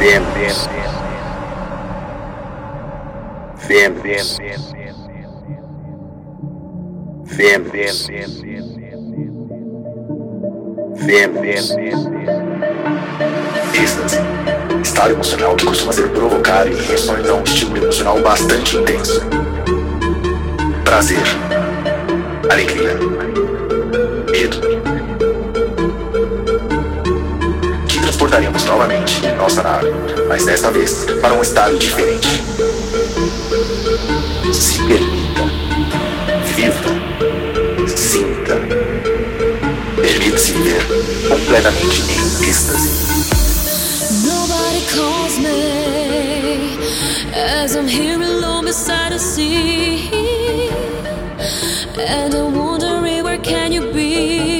bem, bem, bem, bem, bem, bem, bem, bem, êxtase. Estado emocional que costuma ser provocar em resposta a um estímulo emocional bastante intenso. Prazer. Alegria. Medo voltaremos novamente em nossa nave, mas desta vez para um estado diferente. Se permita. Viva. Sinta. Permita-se viver completamente em êxtase. Nobody calls me as I'm here alone beside the sea. And I'm wondering where can you be?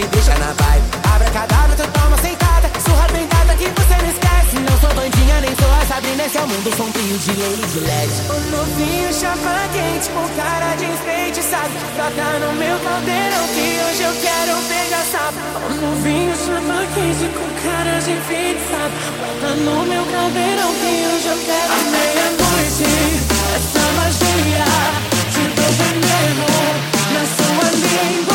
te deixa na vibe. Abra cadáver, tu toma sentada, surra bem dada que você não esquece. Não sou bandinha, nem sou a Sabrina, esse é o mundo sombrio de Lady Led. O novinho chapa quente, com cara de enfeitiçado sabe? Toca no meu caldeirão que hoje eu quero pegar sapo. O novinho chapa quente, com cara de enfeitiçado sabe? Toca no meu caldeirão que hoje eu quero A meia-noite. Essa magia te dou veneno na sua língua.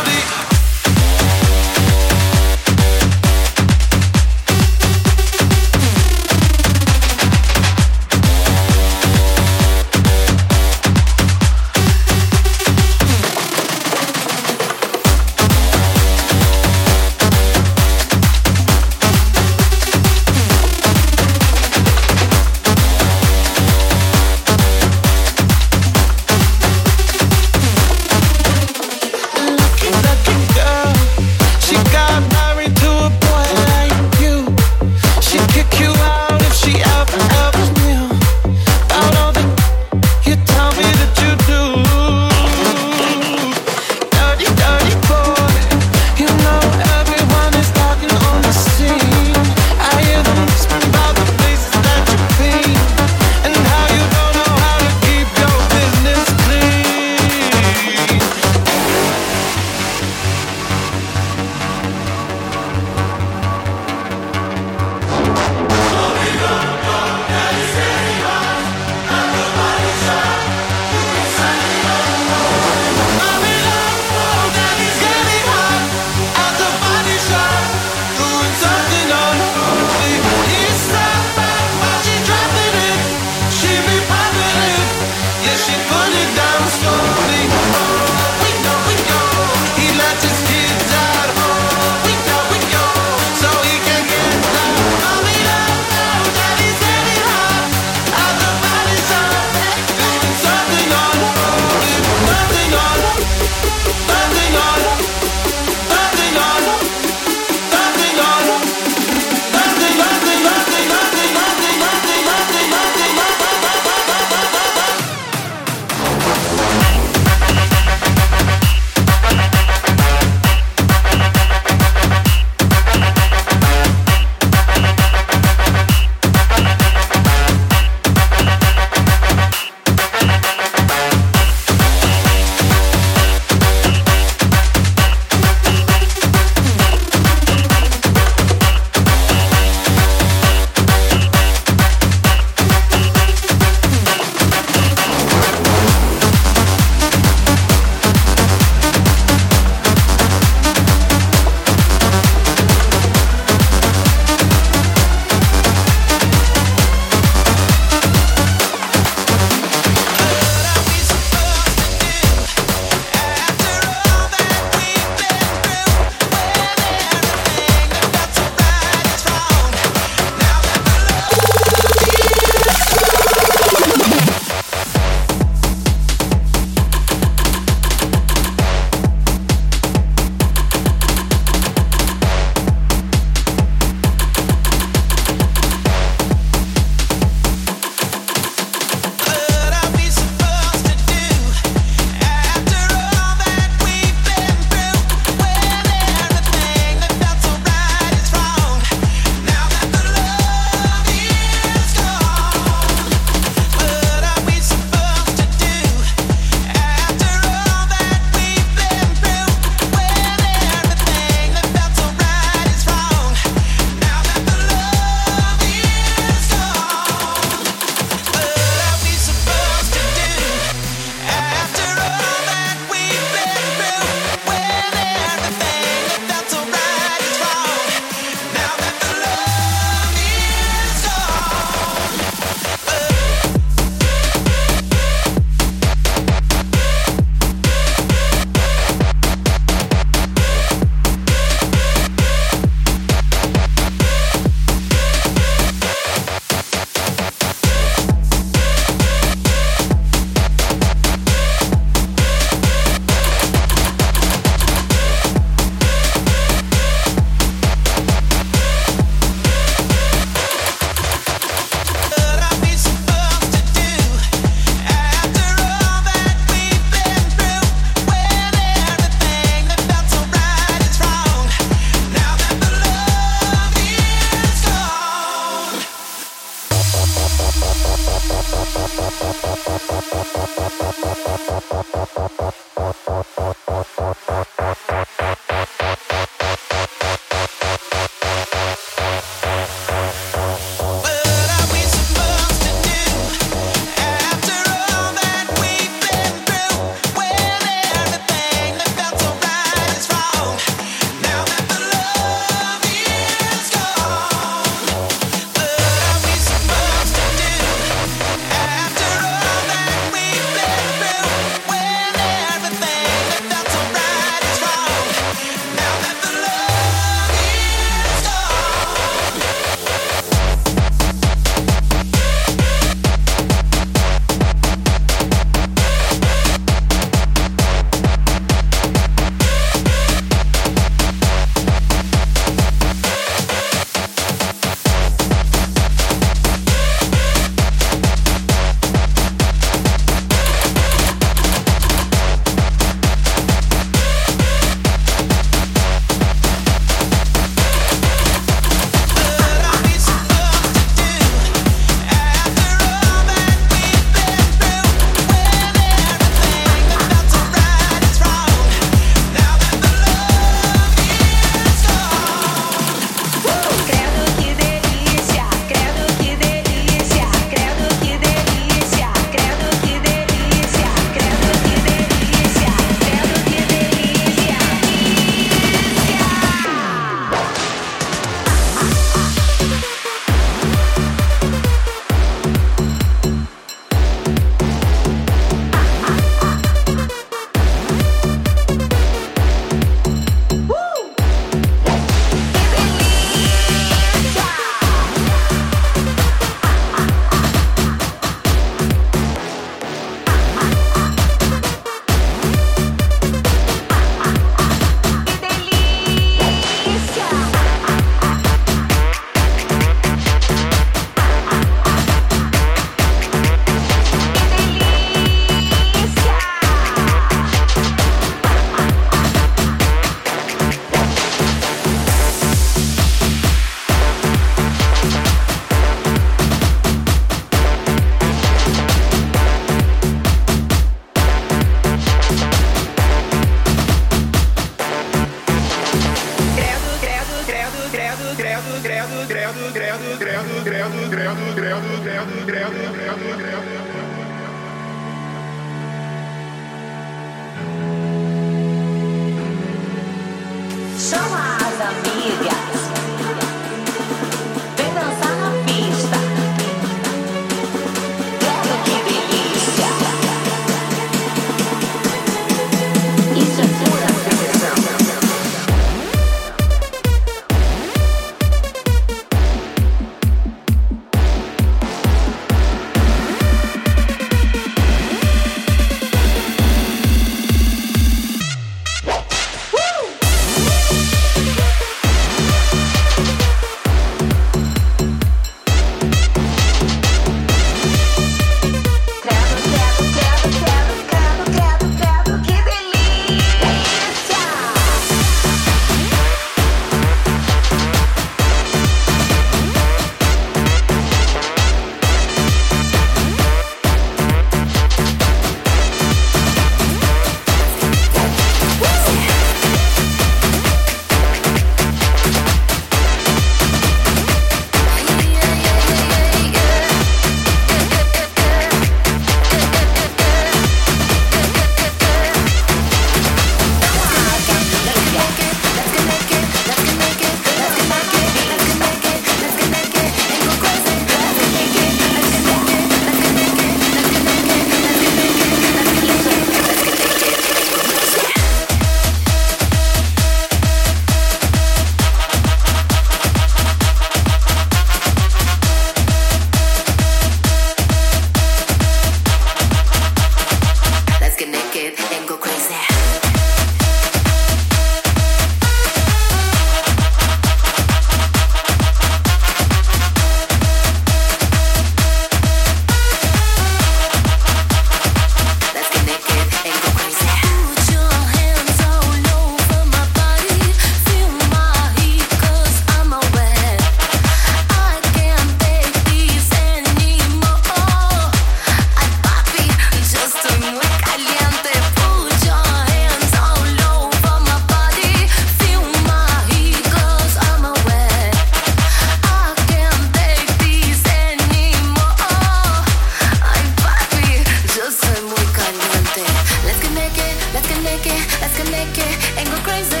make it, let's make it and go crazy.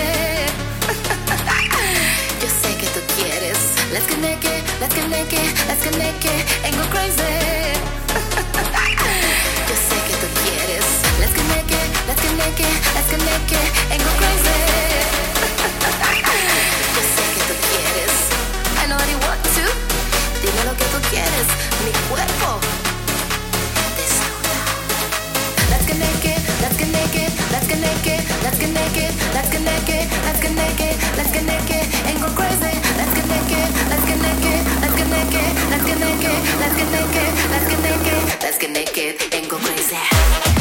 Yo sé que tú quieres. Let's make it, let's make it, let's make it and go crazy. Yo sé que tú quieres. Let's make it, let's make it, let's make it and go crazy. Yo sé que tú quieres. I know what you want to. Dime lo que tú quieres. Mi cuerpo. Let's make it. Let's get naked and go crazy.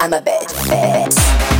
I'm a bitch. bitch.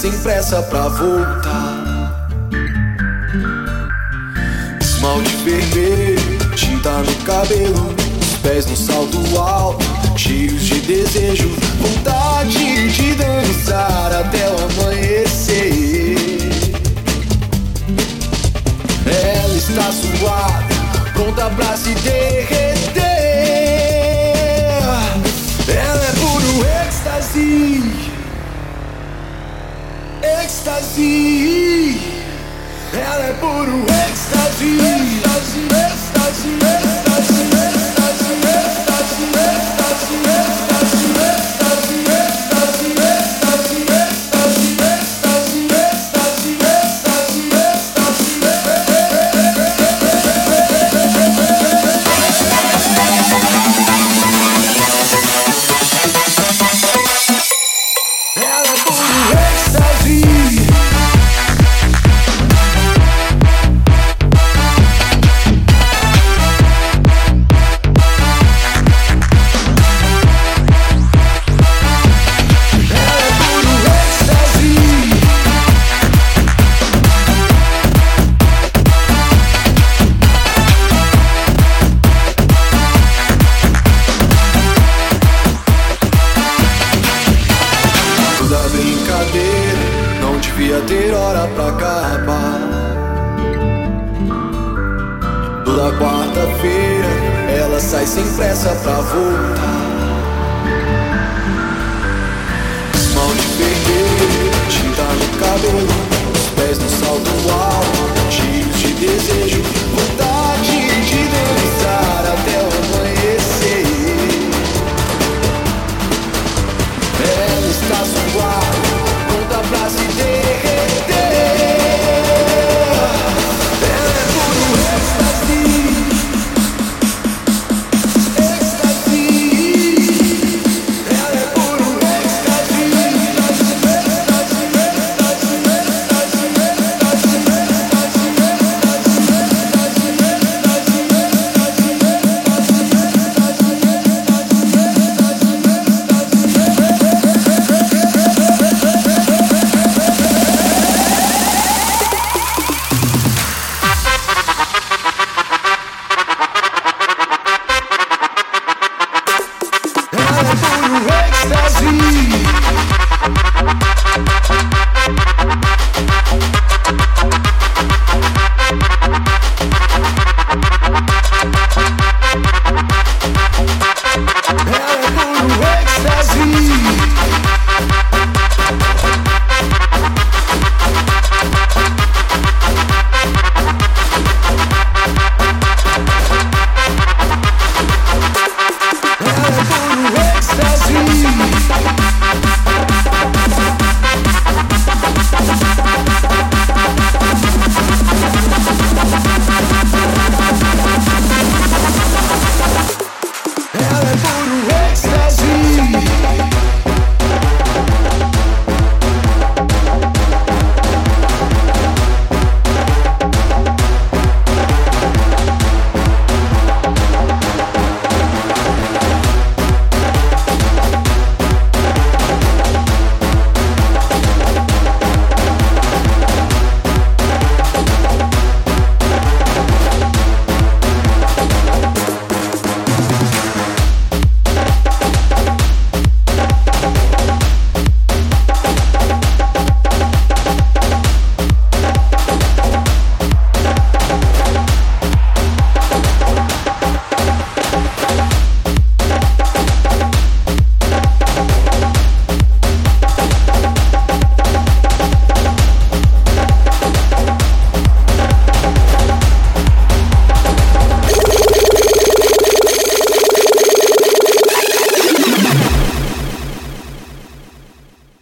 Sem pressa pra voltar. Esmalte vermelho, tinta no cabelo, os pés no salto alto, cheios de desejo, vontade de dançar até o amanhecer. Ela está suada, pronta pra se derreter. Ecstasy, ecstasy, ela é puro ecstasy, ecstasy, ecstasy, ecstasy.